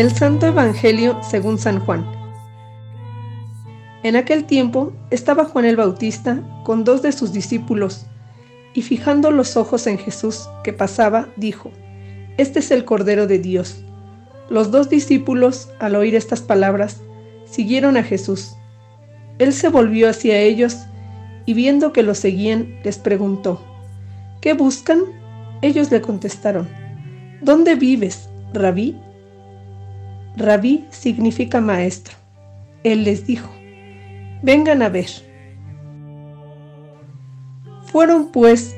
Del Santo Evangelio según San Juan. En aquel tiempo estaba Juan el Bautista con dos de sus discípulos, y fijando los ojos en Jesús que pasaba, dijo, Este es el Cordero de Dios. Los dos discípulos, al oír estas palabras, siguieron a Jesús. Él se volvió hacia ellos y viendo que lo seguían, les preguntó, ¿Qué buscan? Ellos le contestaron, ¿Dónde vives, rabí? Rabí significa maestro. Él les dijo, vengan a ver. Fueron pues,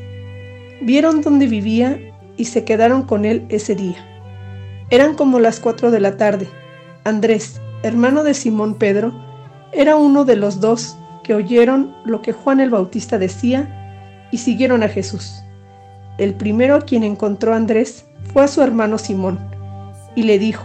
vieron dónde vivía y se quedaron con él ese día. Eran como las cuatro de la tarde. Andrés, hermano de Simón Pedro, era uno de los dos que oyeron lo que Juan el Bautista decía y siguieron a Jesús. El primero a quien encontró Andrés fue a su hermano Simón y le dijo,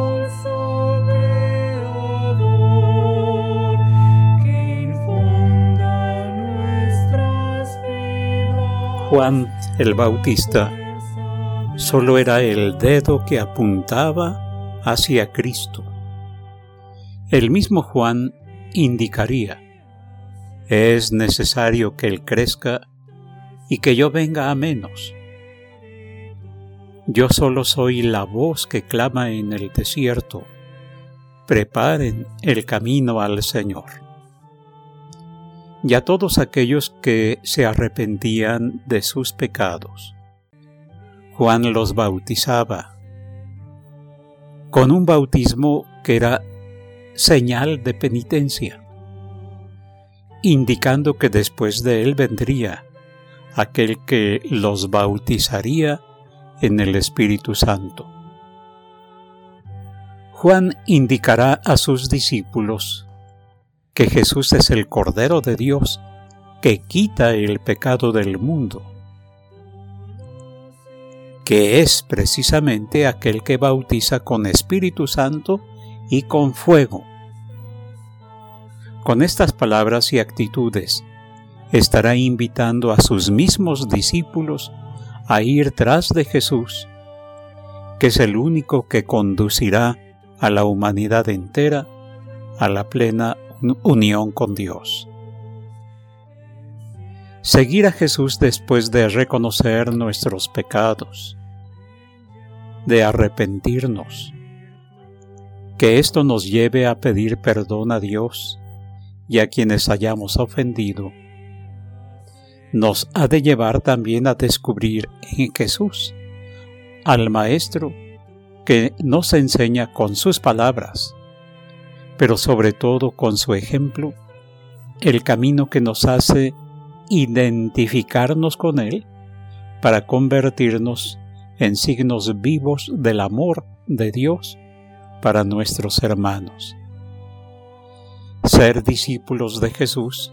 Juan el Bautista solo era el dedo que apuntaba hacia Cristo. El mismo Juan indicaría, es necesario que Él crezca y que yo venga a menos. Yo solo soy la voz que clama en el desierto, preparen el camino al Señor y a todos aquellos que se arrepentían de sus pecados. Juan los bautizaba con un bautismo que era señal de penitencia, indicando que después de él vendría aquel que los bautizaría en el Espíritu Santo. Juan indicará a sus discípulos que Jesús es el Cordero de Dios que quita el pecado del mundo, que es precisamente aquel que bautiza con Espíritu Santo y con fuego. Con estas palabras y actitudes, estará invitando a sus mismos discípulos a ir tras de Jesús, que es el único que conducirá a la humanidad entera a la plena unión con Dios. Seguir a Jesús después de reconocer nuestros pecados, de arrepentirnos, que esto nos lleve a pedir perdón a Dios y a quienes hayamos ofendido, nos ha de llevar también a descubrir en Jesús al Maestro que nos enseña con sus palabras pero sobre todo con su ejemplo, el camino que nos hace identificarnos con Él para convertirnos en signos vivos del amor de Dios para nuestros hermanos. Ser discípulos de Jesús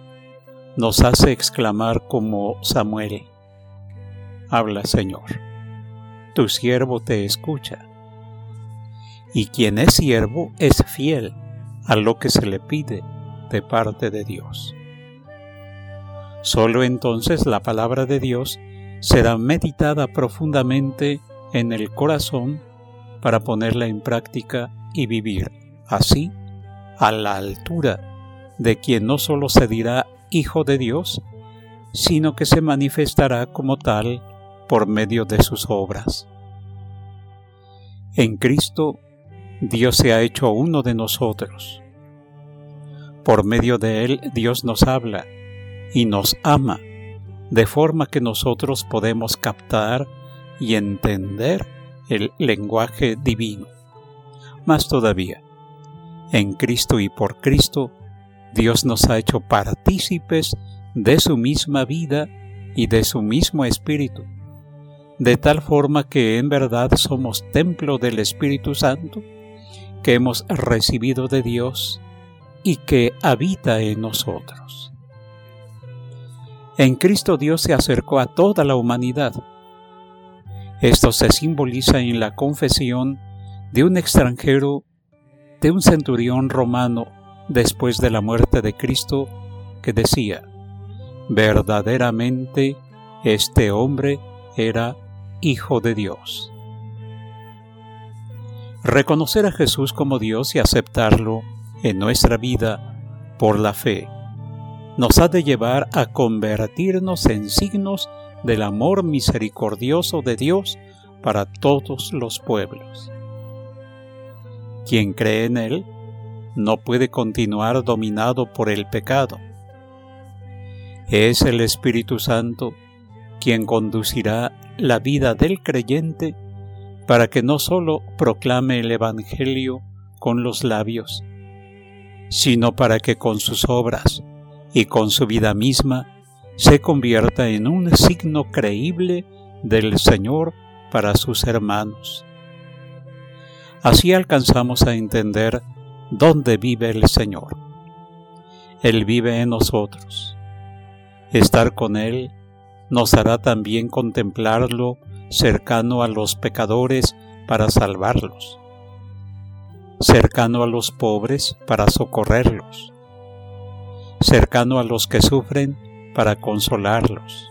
nos hace exclamar como Samuel, Habla Señor, tu siervo te escucha. Y quien es siervo es fiel a lo que se le pide de parte de Dios. Solo entonces la palabra de Dios será meditada profundamente en el corazón para ponerla en práctica y vivir así a la altura de quien no solo se dirá Hijo de Dios, sino que se manifestará como tal por medio de sus obras. En Cristo Dios se ha hecho uno de nosotros. Por medio de Él Dios nos habla y nos ama, de forma que nosotros podemos captar y entender el lenguaje divino. Más todavía, en Cristo y por Cristo, Dios nos ha hecho partícipes de su misma vida y de su mismo Espíritu, de tal forma que en verdad somos templo del Espíritu Santo que hemos recibido de Dios y que habita en nosotros. En Cristo Dios se acercó a toda la humanidad. Esto se simboliza en la confesión de un extranjero, de un centurión romano después de la muerte de Cristo, que decía, verdaderamente este hombre era Hijo de Dios. Reconocer a Jesús como Dios y aceptarlo en nuestra vida por la fe nos ha de llevar a convertirnos en signos del amor misericordioso de Dios para todos los pueblos. Quien cree en Él no puede continuar dominado por el pecado. Es el Espíritu Santo quien conducirá la vida del creyente para que no sólo proclame el Evangelio con los labios, sino para que con sus obras y con su vida misma se convierta en un signo creíble del Señor para sus hermanos. Así alcanzamos a entender dónde vive el Señor. Él vive en nosotros. Estar con Él nos hará también contemplarlo cercano a los pecadores para salvarlos, cercano a los pobres para socorrerlos, cercano a los que sufren para consolarlos,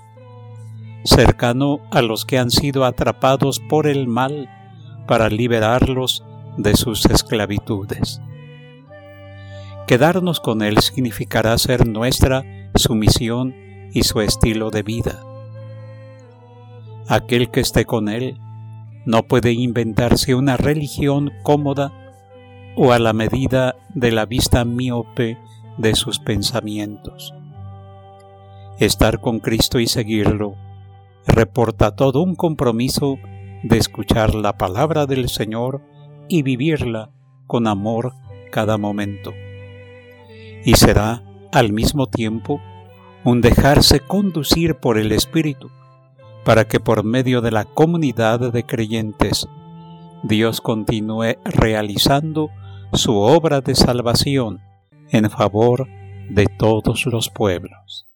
cercano a los que han sido atrapados por el mal para liberarlos de sus esclavitudes. Quedarnos con Él significará ser nuestra sumisión y su estilo de vida. Aquel que esté con Él no puede inventarse una religión cómoda o a la medida de la vista miope de sus pensamientos. Estar con Cristo y seguirlo reporta todo un compromiso de escuchar la palabra del Señor y vivirla con amor cada momento. Y será, al mismo tiempo, un dejarse conducir por el Espíritu, para que por medio de la comunidad de creyentes Dios continúe realizando su obra de salvación en favor de todos los pueblos.